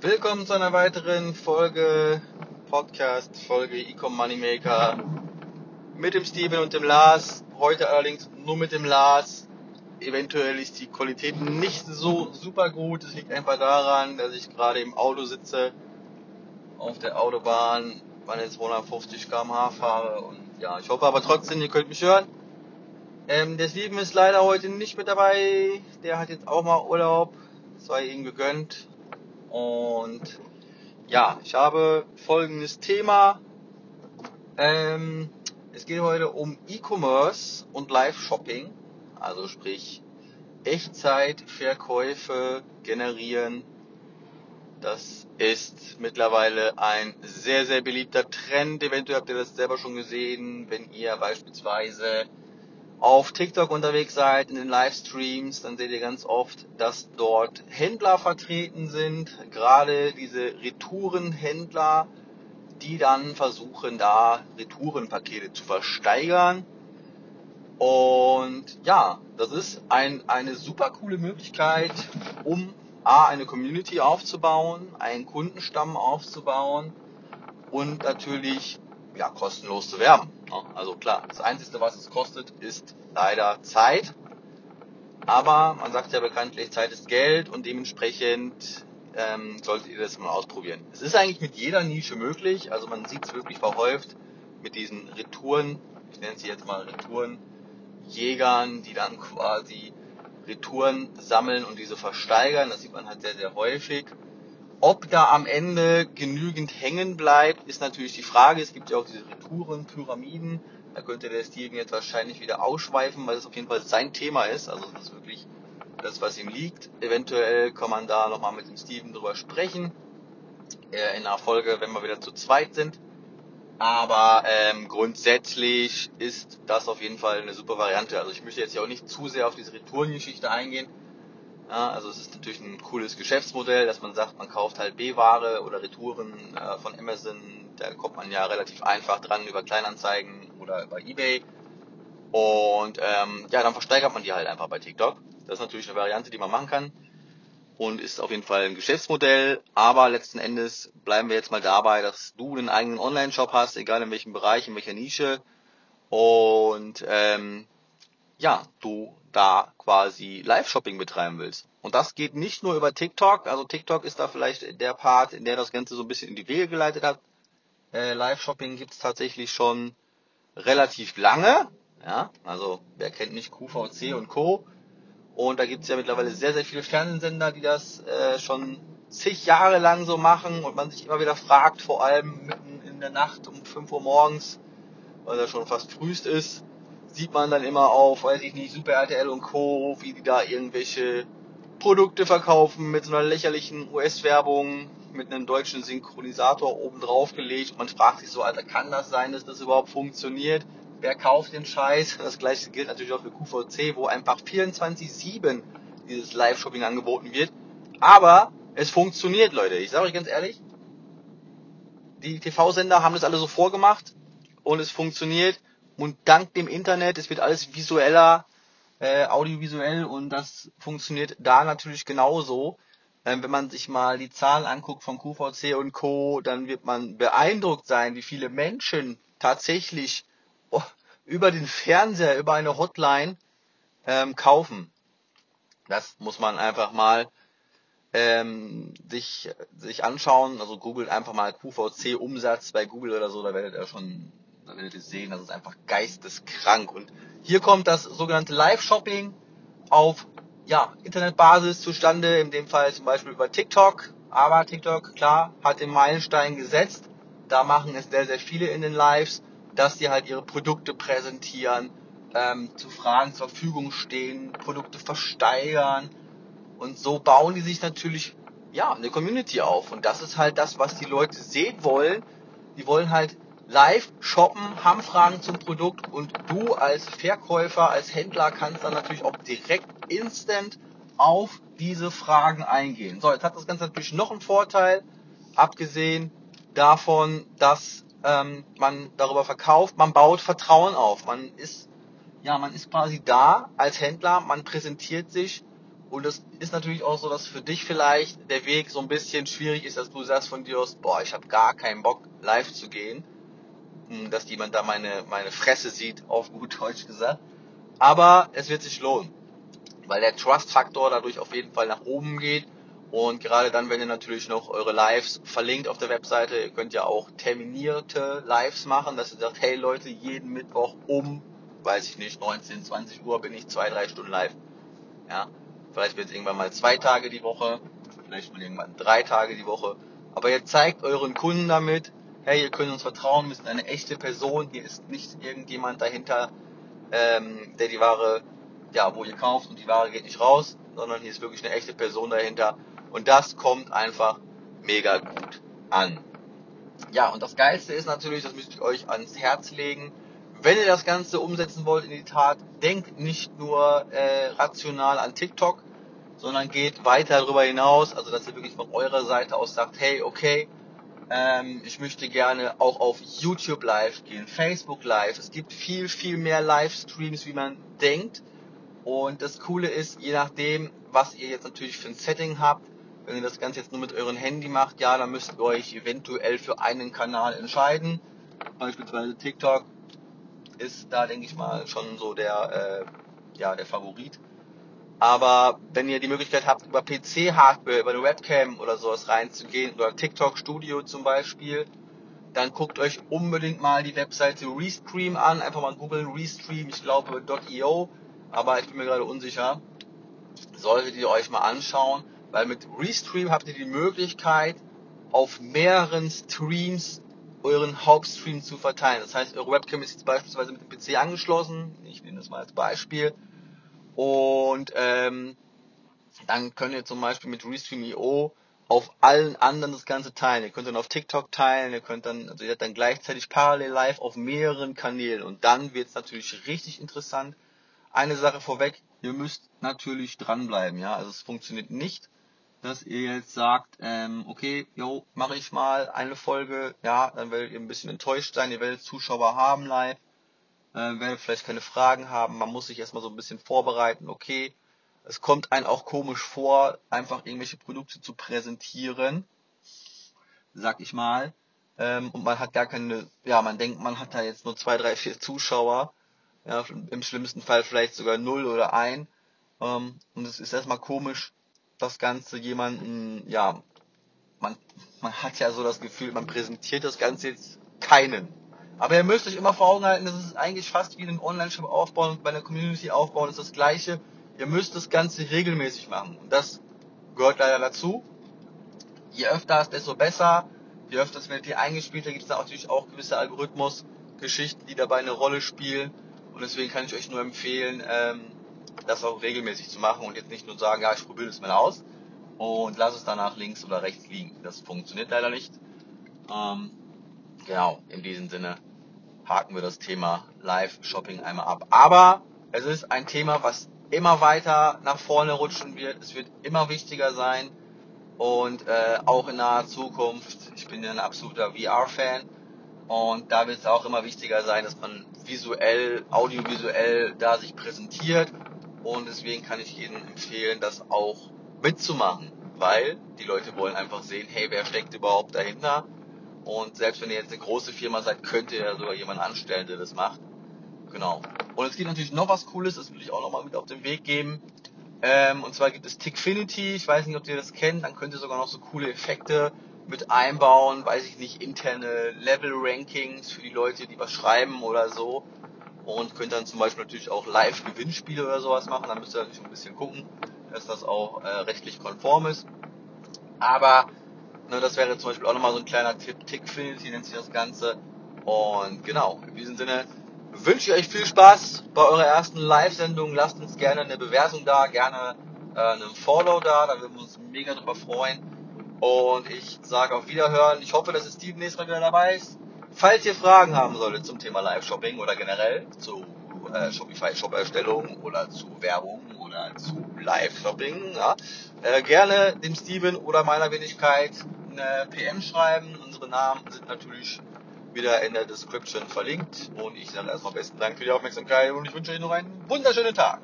Willkommen zu einer weiteren Folge Podcast, Folge Ecom Moneymaker mit dem Steven und dem Lars. Heute allerdings nur mit dem Lars. Eventuell ist die Qualität nicht so super gut. Es liegt einfach daran, dass ich gerade im Auto sitze, auf der Autobahn meine 250 km/h fahre. Und ja, ich hoffe aber trotzdem, ihr könnt mich hören. Ähm, der Steven ist leider heute nicht mit dabei. Der hat jetzt auch mal Urlaub. Sei ihm gegönnt. Und ja, ich habe folgendes Thema. Ähm, es geht heute um E-Commerce und Live-Shopping. Also sprich Echtzeitverkäufe generieren. Das ist mittlerweile ein sehr, sehr beliebter Trend. Eventuell habt ihr das selber schon gesehen, wenn ihr beispielsweise auf TikTok unterwegs seid, in den Livestreams, dann seht ihr ganz oft, dass dort Händler vertreten sind, gerade diese Retourenhändler, die dann versuchen, da Retourenpakete zu versteigern. Und ja, das ist ein, eine super coole Möglichkeit, um A, eine Community aufzubauen, einen Kundenstamm aufzubauen und natürlich ja, kostenlos zu werben. Also klar, das Einzige, was es kostet, ist leider Zeit. Aber man sagt ja bekanntlich, Zeit ist Geld und dementsprechend ähm, solltet ihr das mal ausprobieren. Es ist eigentlich mit jeder Nische möglich. Also man sieht es wirklich verhäuft mit diesen Retouren, ich nenne sie jetzt mal Retourenjägern, die dann quasi Retouren sammeln und diese versteigern. Das sieht man halt sehr, sehr häufig. Ob da am Ende genügend hängen bleibt, ist natürlich die Frage. Es gibt ja auch diese Retouren, Pyramiden. Da könnte der Steven jetzt wahrscheinlich wieder ausschweifen, weil das auf jeden Fall sein Thema ist. Also das ist wirklich das, was ihm liegt. Eventuell kann man da nochmal mit dem Steven drüber sprechen. Äh, in einer Folge, wenn wir wieder zu zweit sind. Aber ähm, grundsätzlich ist das auf jeden Fall eine super Variante. Also ich möchte jetzt ja auch nicht zu sehr auf diese Retourengeschichte eingehen ja, also es ist natürlich ein cooles Geschäftsmodell, dass man sagt, man kauft halt B-Ware oder Retouren äh, von Amazon. Da kommt man ja relativ einfach dran über Kleinanzeigen oder über eBay. Und ähm, ja, dann versteigert man die halt einfach bei TikTok. Das ist natürlich eine Variante, die man machen kann und ist auf jeden Fall ein Geschäftsmodell. Aber letzten Endes bleiben wir jetzt mal dabei, dass du einen eigenen Online-Shop hast, egal in welchem Bereich, in welcher Nische. Und ähm, ja, du da quasi Live-Shopping betreiben willst. Und das geht nicht nur über TikTok, also TikTok ist da vielleicht der Part, in der das Ganze so ein bisschen in die Wege geleitet hat. Äh, Live-Shopping gibt's tatsächlich schon relativ lange. Ja, also wer kennt nicht QVC und Co. Und da gibt's ja mittlerweile sehr, sehr viele Fernsehsender, die das äh, schon zig Jahre lang so machen und man sich immer wieder fragt, vor allem mitten in der Nacht um 5 Uhr morgens, weil er schon fast frühst ist, sieht man dann immer auf, weiß ich nicht, Super RTL und Co., wie die da irgendwelche Produkte verkaufen mit so einer lächerlichen US-Werbung, mit einem deutschen Synchronisator oben drauf gelegt. Man fragt sich so, Alter, kann das sein, dass das überhaupt funktioniert? Wer kauft den Scheiß? Das gleiche gilt natürlich auch für QVC, wo einfach 24-7 dieses Live-Shopping angeboten wird. Aber es funktioniert, Leute. Ich sage euch ganz ehrlich, die TV-Sender haben das alle so vorgemacht und es funktioniert. Und dank dem Internet, es wird alles visueller, äh, audiovisuell und das funktioniert da natürlich genauso. Ähm, wenn man sich mal die Zahlen anguckt von QVC und Co., dann wird man beeindruckt sein, wie viele Menschen tatsächlich oh, über den Fernseher, über eine Hotline ähm, kaufen. Das muss man einfach mal ähm, sich, sich anschauen. Also googelt einfach mal QVC Umsatz bei Google oder so, da werdet ihr schon da werdet ihr sehen, das ist einfach geisteskrank. Und hier kommt das sogenannte Live-Shopping auf ja, Internetbasis zustande, in dem Fall zum Beispiel über TikTok. Aber TikTok, klar, hat den Meilenstein gesetzt. Da machen es sehr, sehr viele in den Lives, dass die halt ihre Produkte präsentieren, ähm, zu Fragen zur Verfügung stehen, Produkte versteigern. Und so bauen die sich natürlich ja, eine Community auf. Und das ist halt das, was die Leute sehen wollen. Die wollen halt live shoppen, haben Fragen zum Produkt und du als Verkäufer, als Händler kannst dann natürlich auch direkt instant auf diese Fragen eingehen. So, jetzt hat das Ganze natürlich noch einen Vorteil, abgesehen davon, dass ähm, man darüber verkauft, man baut Vertrauen auf. Man ist, ja, man ist quasi da als Händler, man präsentiert sich Und es ist natürlich auch so, dass für dich vielleicht der Weg so ein bisschen schwierig ist, dass du sagst von dir aus, boah, ich habe gar keinen Bock, live zu gehen. Hm, dass jemand da meine, meine Fresse sieht, auf gut Deutsch gesagt. Aber es wird sich lohnen, weil der Trust-Faktor dadurch auf jeden Fall nach oben geht. Und gerade dann, wenn ihr natürlich noch eure Lives verlinkt auf der Webseite, ihr könnt ja auch terminierte Lives machen, dass ihr sagt, hey Leute, jeden Mittwoch um, weiß ich nicht, 19, 20 Uhr bin ich zwei, drei Stunden live. Ja, vielleicht wird es irgendwann mal zwei Tage die Woche, vielleicht mal irgendwann drei Tage die Woche. Aber ihr zeigt euren Kunden damit, hey, ihr könnt uns vertrauen, wir sind eine echte Person, hier ist nicht irgendjemand dahinter, ähm, der die Ware, ja, wo ihr kauft und die Ware geht nicht raus, sondern hier ist wirklich eine echte Person dahinter. Und das kommt einfach mega gut an. Ja, und das Geilste ist natürlich, das müsst ihr euch ans Herz legen, wenn ihr das Ganze umsetzen wollt in die Tat, denkt nicht nur äh, rational an TikTok, sondern geht weiter darüber hinaus, also dass ihr wirklich von eurer Seite aus sagt, hey, okay, ähm, ich möchte gerne auch auf YouTube live gehen, Facebook live. Es gibt viel, viel mehr Livestreams, wie man denkt. Und das Coole ist, je nachdem, was ihr jetzt natürlich für ein Setting habt, wenn ihr das Ganze jetzt nur mit eurem Handy macht, ja, dann müsst ihr euch eventuell für einen Kanal entscheiden. Beispielsweise TikTok ist da, denke ich mal, schon so der, äh, ja, der Favorit. Aber wenn ihr die Möglichkeit habt, über PC-Hardware, über eine Webcam oder sowas reinzugehen, oder TikTok Studio zum Beispiel, dann guckt euch unbedingt mal die Webseite Restream an. Einfach mal googeln Restream, ich glaube .io, aber ich bin mir gerade unsicher. Solltet ihr euch mal anschauen, weil mit Restream habt ihr die Möglichkeit, auf mehreren Streams euren Hauptstream zu verteilen. Das heißt, eure Webcam ist jetzt beispielsweise mit dem PC angeschlossen. Ich nehme das mal als Beispiel und ähm, dann könnt ihr zum Beispiel mit Restream.io auf allen anderen das Ganze teilen. Ihr könnt dann auf TikTok teilen, ihr könnt dann, also ihr seid dann gleichzeitig parallel live auf mehreren Kanälen und dann wird es natürlich richtig interessant. Eine Sache vorweg, ihr müsst natürlich dranbleiben, ja. Also es funktioniert nicht, dass ihr jetzt sagt, ähm, okay, jo, mache ich mal eine Folge, ja, dann werdet ihr ein bisschen enttäuscht sein, ihr werdet Zuschauer haben live, äh, werde vielleicht keine Fragen haben. Man muss sich erstmal so ein bisschen vorbereiten. Okay, es kommt einem auch komisch vor, einfach irgendwelche Produkte zu präsentieren, sag ich mal. Ähm, und man hat gar keine, ja, man denkt, man hat da jetzt nur zwei, drei, vier Zuschauer. Ja, im schlimmsten Fall vielleicht sogar null oder ein. Ähm, und es ist erstmal komisch, das Ganze jemanden, ja, man, man hat ja so das Gefühl, man präsentiert das Ganze jetzt keinen. Aber ihr müsst euch immer vor Augen halten, das ist eigentlich fast wie einen Online-Shop aufbauen und bei einer Community aufbauen ist das gleiche. Ihr müsst das Ganze regelmäßig machen. Und das gehört leider dazu. Je öfter es, desto besser. Je öfter es werdet ihr eingespielt, da gibt es natürlich auch gewisse Algorithmus-Geschichten, die dabei eine Rolle spielen. Und deswegen kann ich euch nur empfehlen, ähm, das auch regelmäßig zu machen und jetzt nicht nur sagen, ja, ich probiere das mal aus und lass es danach links oder rechts liegen. Das funktioniert leider nicht. Ähm, genau, in diesem Sinne haken wir das Thema Live-Shopping einmal ab. Aber es ist ein Thema, was immer weiter nach vorne rutschen wird. Es wird immer wichtiger sein und äh, auch in naher Zukunft. Ich bin ja ein absoluter VR-Fan und da wird es auch immer wichtiger sein, dass man visuell, audiovisuell da sich präsentiert und deswegen kann ich jedem empfehlen, das auch mitzumachen, weil die Leute wollen einfach sehen, hey, wer steckt überhaupt dahinter und selbst wenn ihr jetzt eine große Firma seid, könnt ihr ja sogar jemanden anstellen, der das macht. Genau. Und es gibt natürlich noch was Cooles, das will ich auch nochmal mit auf den Weg geben. Ähm, und zwar gibt es Tickfinity. Ich weiß nicht, ob ihr das kennt. Dann könnt ihr sogar noch so coole Effekte mit einbauen. Weiß ich nicht, interne Level-Rankings für die Leute, die was schreiben oder so. Und könnt dann zum Beispiel natürlich auch Live-Gewinnspiele oder sowas machen. Da müsst ihr natürlich ein bisschen gucken, dass das auch äh, rechtlich konform ist. Aber Ne, das wäre zum Beispiel auch nochmal so ein kleiner Tipp. Tickfinity nennt sich das Ganze. Und genau, in diesem Sinne wünsche ich euch viel Spaß bei eurer ersten Live-Sendung. Lasst uns gerne eine Bewertung da, gerne äh, einen Follow da, da würden wir uns mega drüber freuen. Und ich sage auf Wiederhören. Ich hoffe, dass es Steve nächstes Mal wieder dabei ist. Falls ihr Fragen haben solltet zum Thema Live-Shopping oder generell zu äh, Shopify-Shop-Erstellung oder zu Werbung oder zu Live-Shopping, ja, äh, gerne dem Steven oder meiner Wenigkeit eine PM schreiben. Unsere Namen sind natürlich wieder in der Description verlinkt. Und ich sage erstmal besten Dank für die Aufmerksamkeit und ich wünsche euch noch einen wunderschönen Tag.